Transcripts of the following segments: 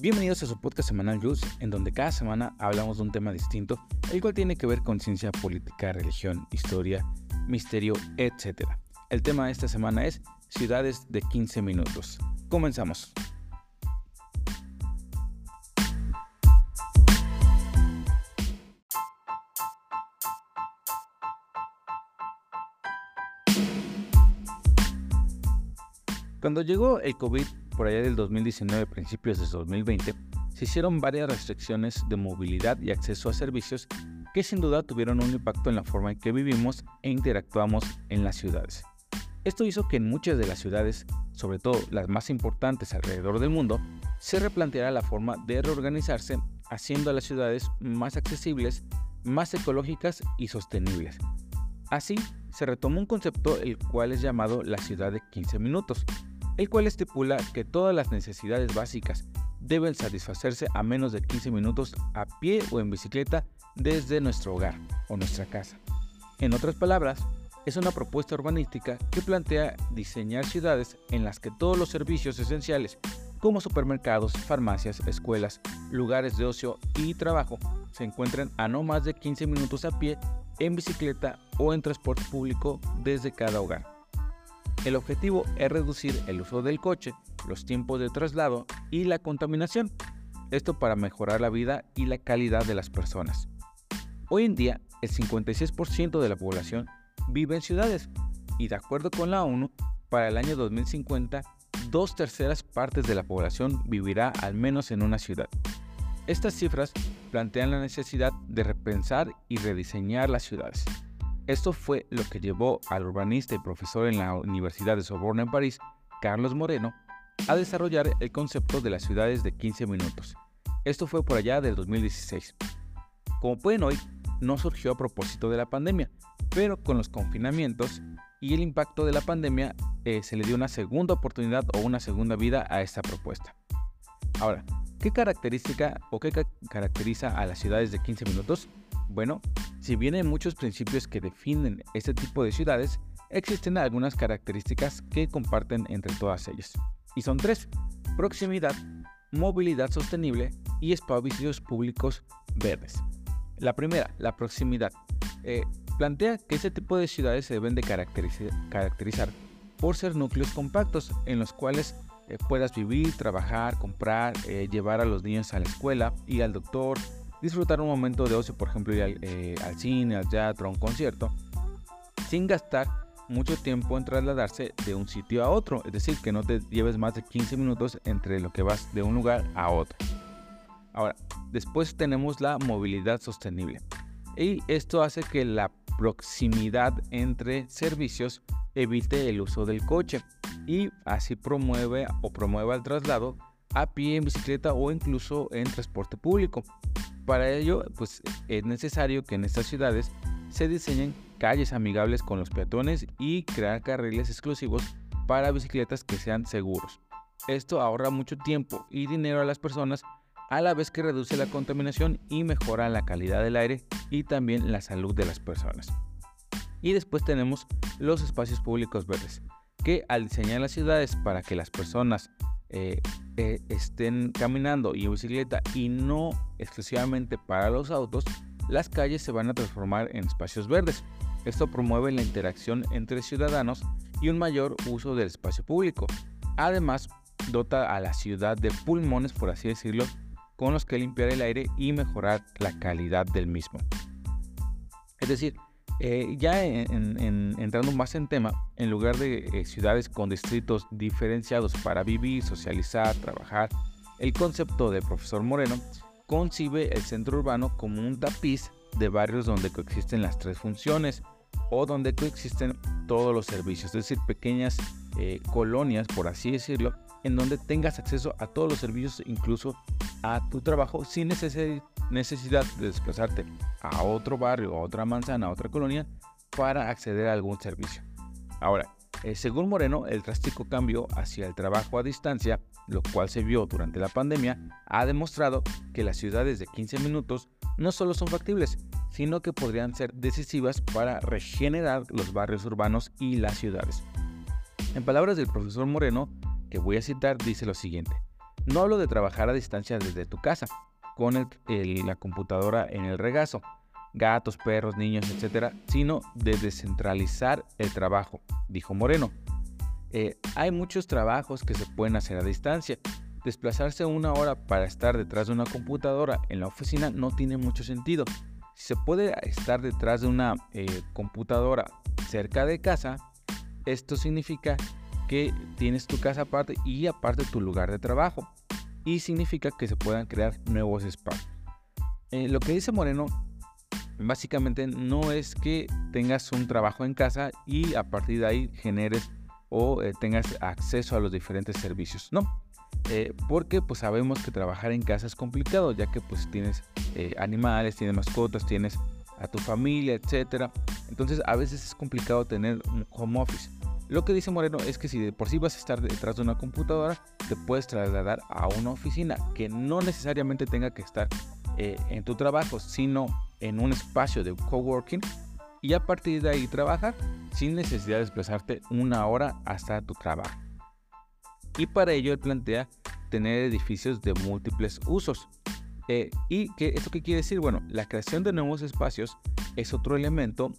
Bienvenidos a su podcast semanal Luz, en donde cada semana hablamos de un tema distinto, el cual tiene que ver con ciencia política, religión, historia, misterio, etc. El tema de esta semana es ciudades de 15 minutos. Comenzamos. Cuando llegó el COVID por allá del 2019, principios de 2020, se hicieron varias restricciones de movilidad y acceso a servicios que sin duda tuvieron un impacto en la forma en que vivimos e interactuamos en las ciudades. Esto hizo que en muchas de las ciudades, sobre todo las más importantes alrededor del mundo, se replanteara la forma de reorganizarse, haciendo a las ciudades más accesibles, más ecológicas y sostenibles. Así, se retomó un concepto el cual es llamado la ciudad de 15 minutos, el cual estipula que todas las necesidades básicas deben satisfacerse a menos de 15 minutos a pie o en bicicleta desde nuestro hogar o nuestra casa. En otras palabras, es una propuesta urbanística que plantea diseñar ciudades en las que todos los servicios esenciales, como supermercados, farmacias, escuelas, lugares de ocio y trabajo, se encuentren a no más de 15 minutos a pie, en bicicleta o en transporte público desde cada hogar. El objetivo es reducir el uso del coche, los tiempos de traslado y la contaminación. Esto para mejorar la vida y la calidad de las personas. Hoy en día, el 56% de la población vive en ciudades y de acuerdo con la ONU, para el año 2050, dos terceras partes de la población vivirá al menos en una ciudad. Estas cifras plantean la necesidad de repensar y rediseñar las ciudades. Esto fue lo que llevó al urbanista y profesor en la Universidad de Sorbonne en París, Carlos Moreno, a desarrollar el concepto de las ciudades de 15 minutos. Esto fue por allá del 2016. Como pueden oír, no surgió a propósito de la pandemia, pero con los confinamientos y el impacto de la pandemia eh, se le dio una segunda oportunidad o una segunda vida a esta propuesta. Ahora, ¿qué característica o qué caracteriza a las ciudades de 15 minutos? Bueno, si bien hay muchos principios que definen este tipo de ciudades, existen algunas características que comparten entre todas ellas. Y son tres, proximidad, movilidad sostenible y espacios públicos verdes. La primera, la proximidad. Eh, plantea que este tipo de ciudades se deben de caracterizar, por ser núcleos compactos en los cuales eh, puedas vivir, trabajar, comprar, eh, llevar a los niños a la escuela, y al doctor, disfrutar un momento de ocio, por ejemplo, ir al, eh, cine, al teatro, a un concierto, sin gastar mucho tiempo en trasladarse de un sitio a otro, es decir, que no te lleves más de 15 minutos entre lo que vas de un lugar a otro. Ahora, después tenemos la movilidad sostenible. Y esto hace que la proximidad entre servicios evite el uso del coche y así promueve o promueva el traslado a pie, en bicicleta o incluso en transporte público. Para ello, pues es necesario que en estas ciudades se diseñen calles amigables con los peatones y crear carriles exclusivos para bicicletas que sean seguros. Esto ahorra mucho tiempo y dinero a las personas a la vez que reduce la contaminación y mejora la calidad del aire y también la salud de las personas. Y después tenemos los espacios públicos verdes, que al diseñar las ciudades para que las personas eh, eh, estén caminando y en bicicleta y no exclusivamente para los autos, las calles se van a transformar en espacios verdes. Esto promueve la interacción entre ciudadanos y un mayor uso del espacio público. Además, dota a la ciudad de pulmones, por así decirlo, con los que limpiar el aire y mejorar la calidad del mismo. Es decir, eh, ya entrando más en tema, en lugar de eh, ciudades con distritos diferenciados para vivir, socializar, trabajar, el concepto de profesor Moreno concibe el centro urbano como un tapiz de barrios donde coexisten las tres funciones o donde coexisten todos los servicios, es decir, pequeñas eh, colonias, por así decirlo, en donde tengas acceso a todos los servicios, incluso a tu trabajo, sin necesidad necesidad de desplazarte a otro barrio, a otra manzana, a otra colonia para acceder a algún servicio. Ahora, eh, según Moreno, el drástico cambio hacia el trabajo a distancia, lo cual se vio durante la pandemia, ha demostrado que las ciudades de 15 minutos no solo son factibles, sino que podrían ser decisivas para regenerar los barrios urbanos y las ciudades. En palabras del profesor Moreno, que voy a citar, dice lo siguiente. No hablo de trabajar a distancia desde tu casa, con la computadora en el regazo, gatos, perros, niños, etc., sino de descentralizar el trabajo, dijo Moreno. Eh, hay muchos trabajos que se pueden hacer a distancia. Desplazarse una hora para estar detrás de una computadora en la oficina no tiene mucho sentido. Si se puede estar detrás de una eh, computadora cerca de casa, esto significa que tienes tu casa aparte y aparte tu lugar de trabajo. Y significa que se puedan crear nuevos espacios. Eh, lo que dice Moreno básicamente no es que tengas un trabajo en casa y a partir de ahí generes o eh, tengas acceso a los diferentes servicios, no. Eh, porque pues sabemos que trabajar en casa es complicado ya que pues tienes animales, tienes mascotas, tienes a tu familia, etcétera. Entonces a veces es complicado tener un home office. Lo que dice Moreno es que si de por sí vas a estar detrás de una computadora, te puedes trasladar a una oficina que no necesariamente tenga que estar en tu trabajo, sino en un espacio de coworking y a partir de ahí trabajar sin necesidad de desplazarte una hora hasta tu trabajo. Y para ello él plantea tener edificios de múltiples usos. Eh, ¿Y qué, esto qué quiere decir? Bueno, la creación de nuevos espacios es otro elemento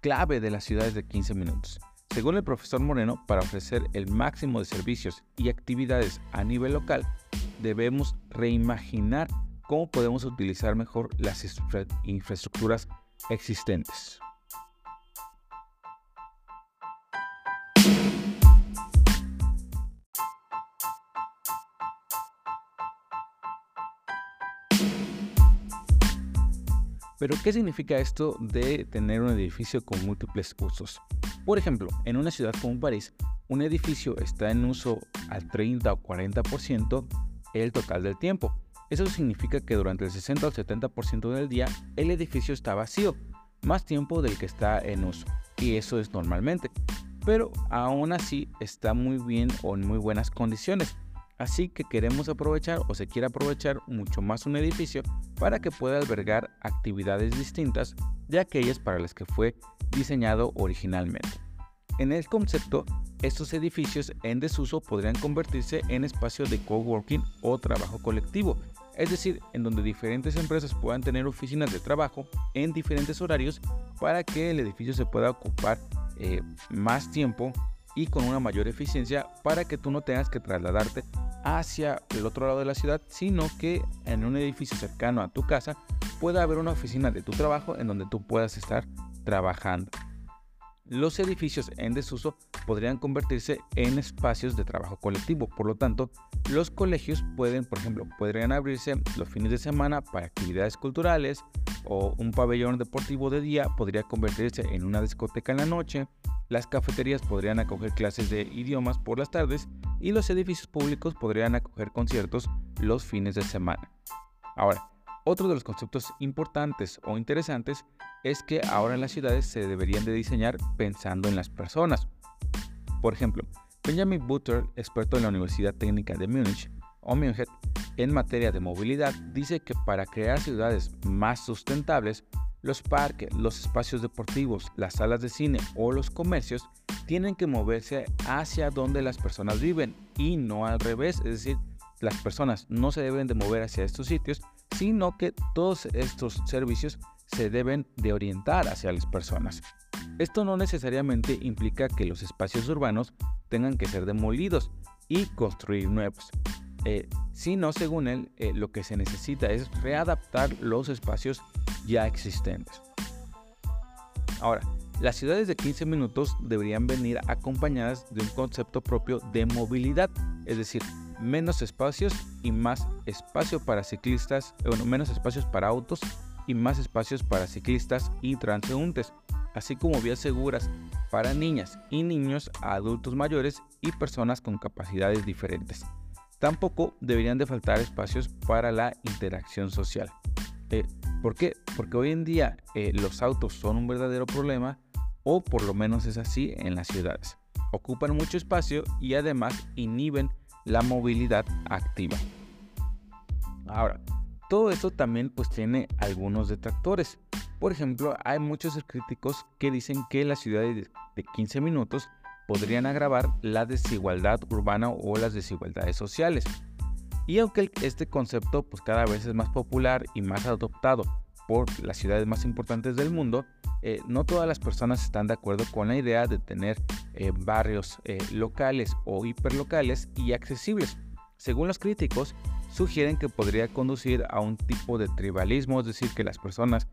clave de las ciudades de 15 minutos. Según el profesor Moreno, para ofrecer el máximo de servicios y actividades a nivel local, debemos reimaginar cómo podemos utilizar mejor las infraestructuras existentes. Pero, ¿qué significa esto de tener un edificio con múltiples usos? Por ejemplo, en una ciudad como París, un edificio está en uso al 30 o 40% el total del tiempo. Eso significa que durante el 60 o 70% del día el edificio está vacío, más tiempo del que está en uso. Y eso es normalmente. Pero aún así está muy bien o en muy buenas condiciones. Así que queremos aprovechar o se quiere aprovechar mucho más un edificio para que pueda albergar actividades distintas de aquellas para las que fue diseñado originalmente. En el concepto, estos edificios en desuso podrían convertirse en espacios de coworking o trabajo colectivo, es decir, en donde diferentes empresas puedan tener oficinas de trabajo en diferentes horarios para que el edificio se pueda ocupar eh, más tiempo y con una mayor eficiencia para que tú no tengas que trasladarte hacia el otro lado de la ciudad, sino que en un edificio cercano a tu casa pueda haber una oficina de tu trabajo en donde tú puedas estar trabajando. Los edificios en desuso podrían convertirse en espacios de trabajo colectivo, por lo tanto, los colegios pueden, por ejemplo, podrían abrirse los fines de semana para actividades culturales o un pabellón deportivo de día podría convertirse en una discoteca en la noche, las cafeterías podrían acoger clases de idiomas por las tardes y los edificios públicos podrían acoger conciertos los fines de semana. Ahora, otro de los conceptos importantes o interesantes es que ahora en las ciudades se deberían de diseñar pensando en las personas. Por ejemplo, Benjamin Butter, experto en la Universidad Técnica de Múnich, o München, en materia de movilidad, dice que para crear ciudades más sustentables, los parques, los espacios deportivos, las salas de cine o los comercios tienen que moverse hacia donde las personas viven y no al revés, es decir, las personas no se deben de mover hacia estos sitios, sino que todos estos servicios se deben de orientar hacia las personas. Esto no necesariamente implica que los espacios urbanos tengan que ser demolidos y construir nuevos, eh, sino según él eh, lo que se necesita es readaptar los espacios ya existentes. Ahora, las ciudades de 15 minutos deberían venir acompañadas de un concepto propio de movilidad, es decir, menos espacios y más espacio para ciclistas, bueno, menos espacios para autos y más espacios para ciclistas y transeúntes, así como vías seguras para niñas y niños, adultos mayores y personas con capacidades diferentes. Tampoco deberían de faltar espacios para la interacción social. Eh, ¿Por qué? Porque hoy en día eh, los autos son un verdadero problema, o por lo menos es así en las ciudades. Ocupan mucho espacio y además inhiben la movilidad activa. Ahora, todo esto también pues tiene algunos detractores. Por ejemplo, hay muchos críticos que dicen que las ciudades de 15 minutos podrían agravar la desigualdad urbana o las desigualdades sociales. Y aunque este concepto pues cada vez es más popular y más adoptado por las ciudades más importantes del mundo, eh, no todas las personas están de acuerdo con la idea de tener eh, barrios eh, locales o hiperlocales y accesibles. Según los críticos, sugieren que podría conducir a un tipo de tribalismo, es decir, que las personas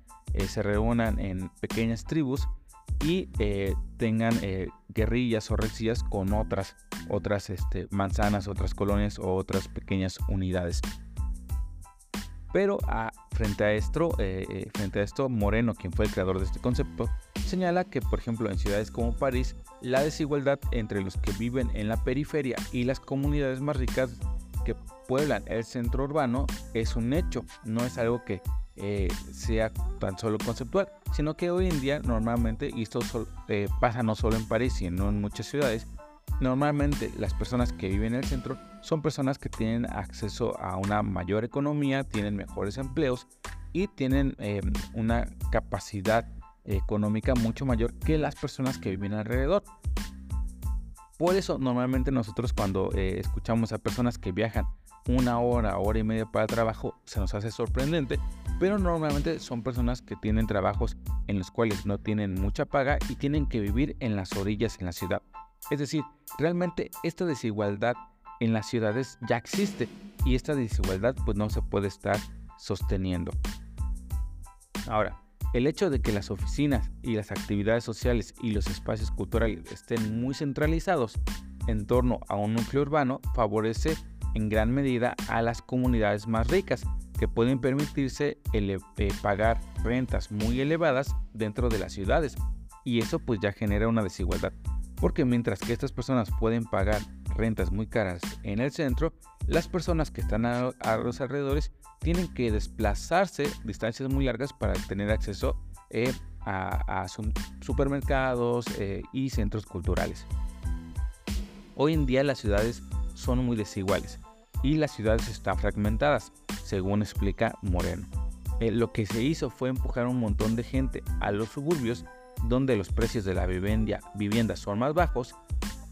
se reúnan en pequeñas tribus y tengan guerrillas o rencillas con otras, otras este, manzanas, otras colonias o otras pequeñas unidades. Pero ah, frente, a esto, eh, eh, frente a esto, Moreno, quien fue el creador de este concepto, señala que, por ejemplo, en ciudades como París, la desigualdad entre los que viven en la periferia y las comunidades más ricas que pueblan el centro urbano es un hecho, no es algo que eh, sea tan solo conceptual, sino que hoy en día normalmente, y esto pasa no solo en París, sino en muchas ciudades, Normalmente las personas que viven en el centro son personas que tienen acceso a una mayor economía, tienen mejores empleos y tienen em, una capacidad económica mucho mayor que las personas que viven alrededor. Por eso normalmente nosotros cuando eh, escuchamos a personas que viajan una hora, hora y media para trabajo, se nos hace sorprendente, pero normalmente son personas que tienen trabajos en los cuales no tienen mucha paga y tienen que vivir en las orillas en la ciudad. Es decir, realmente esta desigualdad en las ciudades ya existe y esta desigualdad pues no se puede estar sosteniendo. Ahora, el hecho de que las oficinas y las actividades sociales y los espacios culturales estén muy centralizados en torno a un núcleo urbano favorece en gran medida a las comunidades más ricas que pueden permitirse eh, pagar rentas muy elevadas dentro de las ciudades y eso pues ya genera una desigualdad porque mientras que estas personas pueden pagar rentas muy caras en el centro, las personas que están a, los alrededores tienen que desplazarse distancias muy largas para tener acceso eh, a, supermercados eh, y centros culturales. Hoy en día las ciudades son muy desiguales y las ciudades están fragmentadas, según explica Moreno. Eh, lo que se hizo fue empujar un montón de gente a los suburbios donde los precios de la vivienda, son más bajos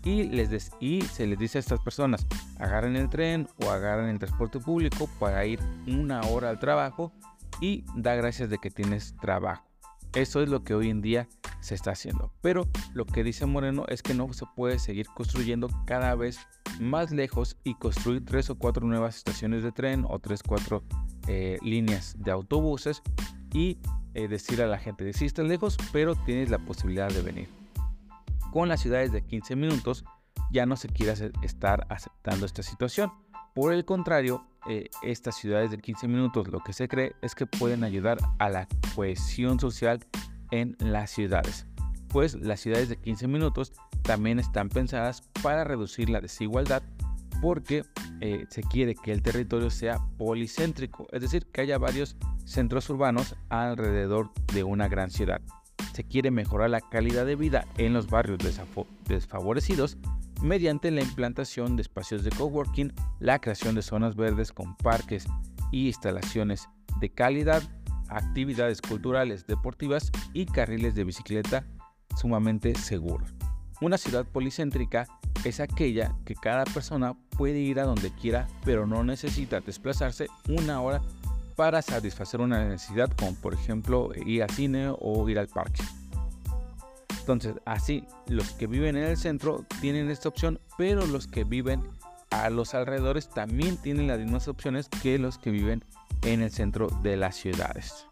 y, les y se les dice a estas personas, agarren el tren o agarren el transporte público para ir una hora al trabajo y da gracias de que tienes trabajo. Eso es lo que hoy en día se está haciendo. Pero lo que dice Moreno es que no se puede seguir construyendo cada vez más lejos y construir tres o cuatro nuevas estaciones de tren o tres cuatro eh, líneas de autobuses y eh, decir a la gente, sí estás lejos, pero tienes la posibilidad de venir. Con las ciudades de 15 minutos ya no se quiere estar aceptando esta situación. Por el contrario, eh, estas ciudades de 15 minutos lo que se cree es que pueden ayudar a la cohesión social en las ciudades. Pues las ciudades de 15 minutos también están pensadas para reducir la desigualdad porque eh, se quiere que el territorio sea policéntrico, es decir, que haya varios centros urbanos alrededor de una gran ciudad. Se quiere mejorar la calidad de vida en los barrios desfavorecidos mediante la implantación de espacios de coworking, la creación de zonas verdes con parques y instalaciones de calidad, actividades culturales, deportivas y carriles de bicicleta sumamente seguros. Una ciudad policéntrica es aquella que cada persona puede ir a donde quiera, pero no necesita desplazarse una hora para satisfacer una necesidad como por ejemplo ir al cine o ir al parque. Entonces, así, los que viven en el centro tienen esta opción, pero los que viven a los alrededores también tienen las mismas opciones que los que viven en el centro de las ciudades.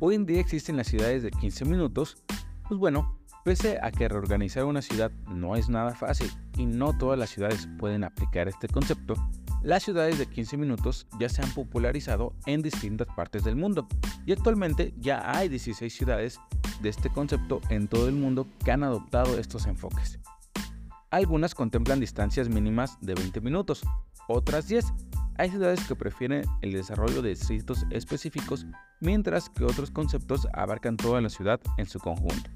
Hoy en día existen las ciudades de 15 minutos, pues bueno, pese a que reorganizar una ciudad no es nada fácil y no todas las ciudades pueden aplicar este concepto, las ciudades de 15 minutos ya se han popularizado en distintas partes del mundo y actualmente ya hay 16 ciudades de este concepto en todo el mundo que han adoptado estos enfoques. Algunas contemplan distancias mínimas de 20 minutos, otras 10, hay ciudades que prefieren el desarrollo de distritos específicos, mientras que otros conceptos abarcan toda la ciudad en su conjunto.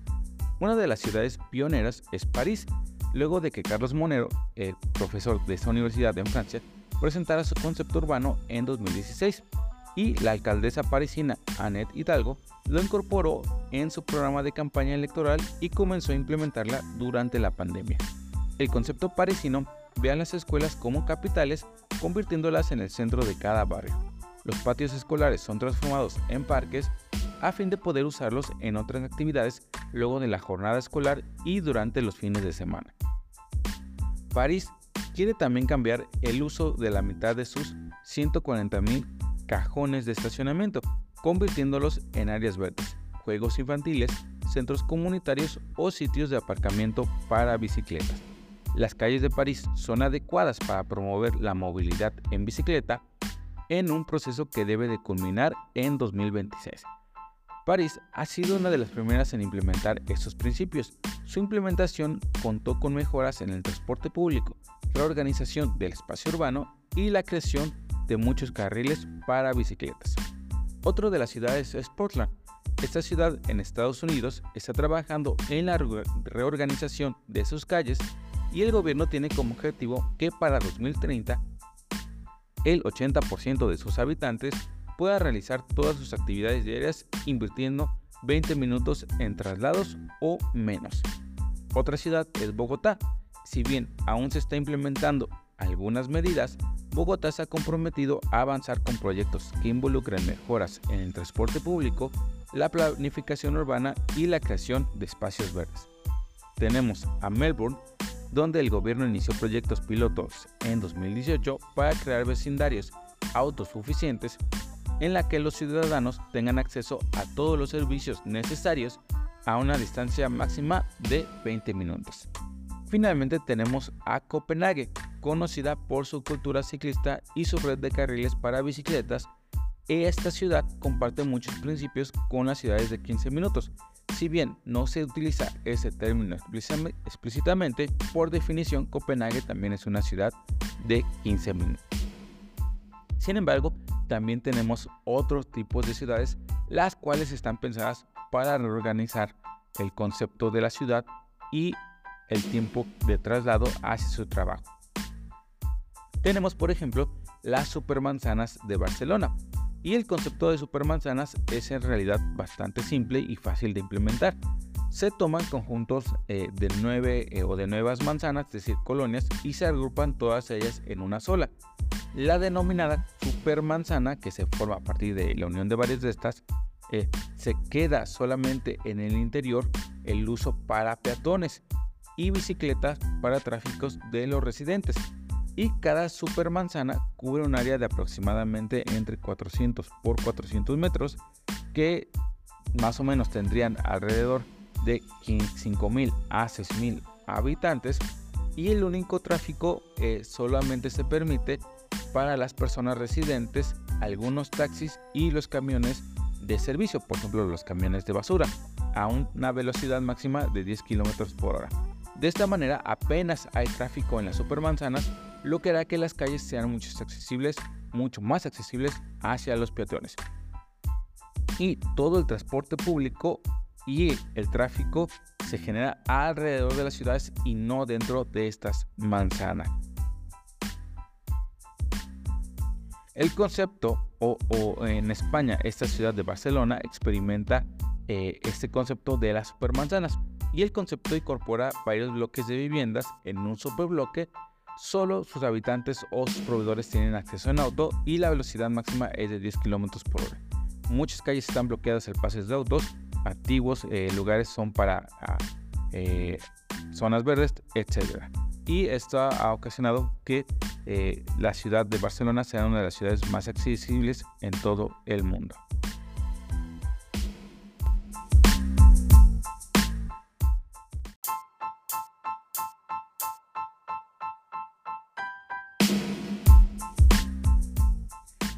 Una de las ciudades pioneras es París, luego de que Carlos Monero, el profesor de esta universidad en Francia, presentara su concepto urbano en 2016 y la alcaldesa parisina Annette Hidalgo lo incorporó en su programa de campaña electoral y comenzó a implementarla durante la pandemia. El concepto parisino ve a las escuelas como capitales, convirtiéndolas en el centro de cada barrio. Los patios escolares son transformados en parques a fin de poder usarlos en otras actividades luego de la jornada escolar y durante los fines de semana. París quiere también cambiar el uso de la mitad de sus 140.000 cajones de estacionamiento, convirtiéndolos en áreas verdes, juegos infantiles, centros comunitarios o sitios de aparcamiento para bicicletas. Las calles de París son adecuadas para promover la movilidad en bicicleta en un proceso que debe de culminar en 2026. París ha sido una de las primeras en implementar estos principios. Su implementación contó con mejoras en el transporte público, reorganización del espacio urbano y la creación de muchos carriles para bicicletas. Otro de las ciudades es Portland. Esta ciudad en Estados Unidos está trabajando en la reorganización de sus calles y el gobierno tiene como objetivo que para 2030 el 80% de sus habitantes pueda realizar todas sus actividades diarias invirtiendo 20 minutos en traslados o menos. Otra ciudad es Bogotá. Si bien aún se está implementando algunas medidas, Bogotá se ha comprometido a avanzar con proyectos que involucren mejoras en el transporte público, la planificación urbana y la creación de espacios verdes. Tenemos a Melbourne, donde el gobierno inició proyectos pilotos en 2018 para crear vecindarios autosuficientes en la que los ciudadanos tengan acceso a todos los servicios necesarios a una distancia máxima de 20 minutos. Finalmente tenemos a Copenhague, conocida por su cultura ciclista y su red de carriles para bicicletas. Esta ciudad comparte muchos principios con las ciudades de 15 minutos. Si bien no se utiliza ese término explícitamente, por definición Copenhague también es una ciudad de 15 minutos. Sin embargo, también tenemos otros tipos de ciudades, las cuales están pensadas para reorganizar el concepto de la ciudad y el tiempo de traslado hacia su trabajo. Tenemos, por ejemplo, las supermanzanas de Barcelona. Y el concepto de supermanzanas es en realidad bastante simple y fácil de implementar. Se toman conjuntos eh, de nueve eh, o de nuevas manzanas, es decir, colonias, y se agrupan todas ellas en una sola. La denominada supermanzana, que se forma a partir de la unión de varias de estas, eh, se queda solamente en el interior el uso para peatones y bicicletas para tráficos de los residentes. Y cada supermanzana cubre un área de aproximadamente entre 400 por 400 metros que más o menos tendrían alrededor de 5.000 a 6.000 habitantes y el único tráfico eh, solamente se permite para las personas residentes, algunos taxis y los camiones de servicio, por ejemplo los camiones de basura, a una velocidad máxima de 10 km por hora. De esta manera apenas hay tráfico en las supermanzanas, lo que hará que las calles sean mucho, accesibles, mucho más accesibles hacia los peatones. Y todo el transporte público y el tráfico se genera alrededor de las ciudades y no dentro de estas manzanas. El concepto, o, en España, esta ciudad de Barcelona experimenta eh, este concepto de las supermanzanas y el concepto incorpora varios bloques de viviendas en un superbloque. Solo sus habitantes o sus proveedores tienen acceso en auto y la velocidad máxima es de 10 km por hora. Muchas calles están bloqueadas el pases de autos, activos eh, lugares son para ah, eh, zonas verdes, etc. Y esto ha ocasionado que eh, la ciudad de Barcelona sea una de las ciudades más accesibles en todo el mundo.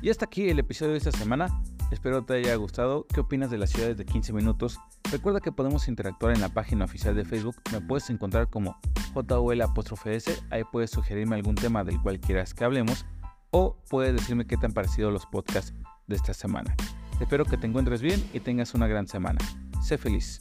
Y hasta aquí el episodio de esta semana. Espero te haya gustado. ¿Qué opinas de las ciudades de 15 minutos? Recuerda que podemos interactuar en la página oficial de Facebook. Me puedes encontrar como JOL-S. Ahí puedes sugerirme algún tema del cual quieras que hablemos. O puedes decirme qué te han parecido los podcasts de esta semana. Espero que te encuentres bien y tengas una gran semana. Sé feliz.